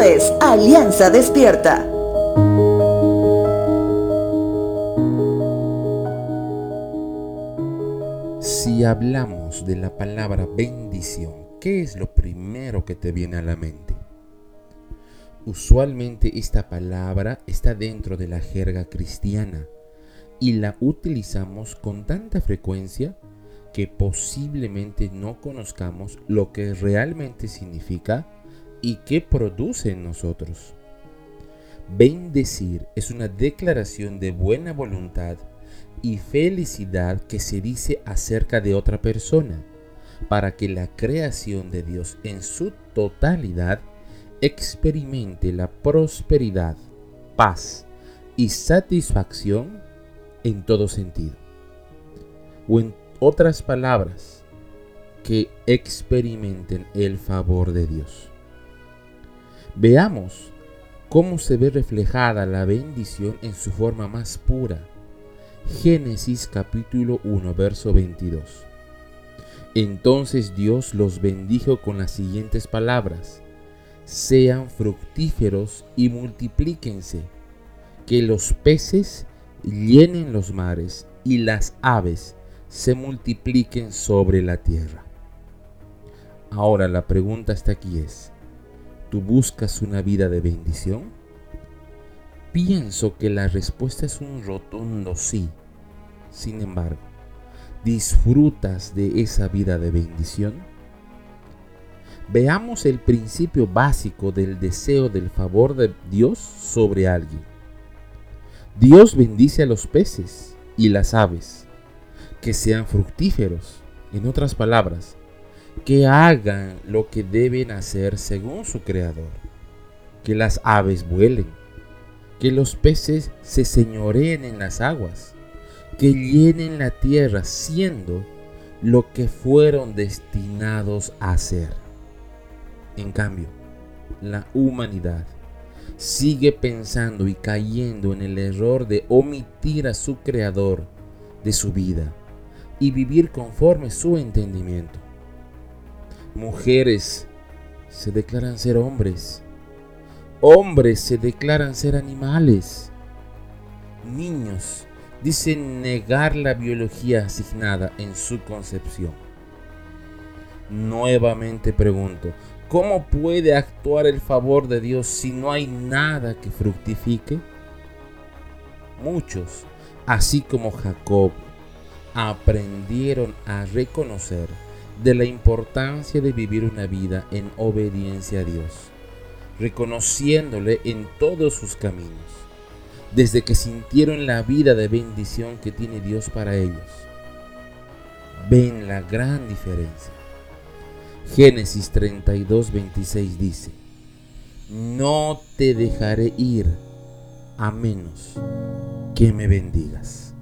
es Alianza Despierta. Si hablamos de la palabra bendición, ¿qué es lo primero que te viene a la mente? Usualmente esta palabra está dentro de la jerga cristiana y la utilizamos con tanta frecuencia que posiblemente no conozcamos lo que realmente significa y qué produce en nosotros. Bendecir es una declaración de buena voluntad y felicidad que se dice acerca de otra persona, para que la creación de Dios en su totalidad experimente la prosperidad, paz y satisfacción en todo sentido. O en otras palabras, que experimenten el favor de Dios. Veamos cómo se ve reflejada la bendición en su forma más pura. Génesis capítulo 1, verso 22. Entonces Dios los bendijo con las siguientes palabras. Sean fructíferos y multiplíquense, que los peces llenen los mares y las aves se multipliquen sobre la tierra. Ahora la pregunta está aquí es, ¿tú buscas una vida de bendición? Pienso que la respuesta es un rotundo sí. Sin embargo, ¿disfrutas de esa vida de bendición? Veamos el principio básico del deseo del favor de Dios sobre alguien. Dios bendice a los peces y las aves, que sean fructíferos. En otras palabras, que hagan lo que deben hacer según su creador. Que las aves vuelen, que los peces se señoreen en las aguas, que llenen la tierra siendo lo que fueron destinados a ser. En cambio, la humanidad sigue pensando y cayendo en el error de omitir a su creador de su vida y vivir conforme su entendimiento. Mujeres se declaran ser hombres. Hombres se declaran ser animales. Niños dicen negar la biología asignada en su concepción. Nuevamente pregunto, ¿cómo puede actuar el favor de Dios si no hay nada que fructifique? Muchos, así como Jacob, aprendieron a reconocer de la importancia de vivir una vida en obediencia a Dios, reconociéndole en todos sus caminos, desde que sintieron la vida de bendición que tiene Dios para ellos. Ven la gran diferencia. Génesis 32, 26 dice, no te dejaré ir a menos que me bendigas.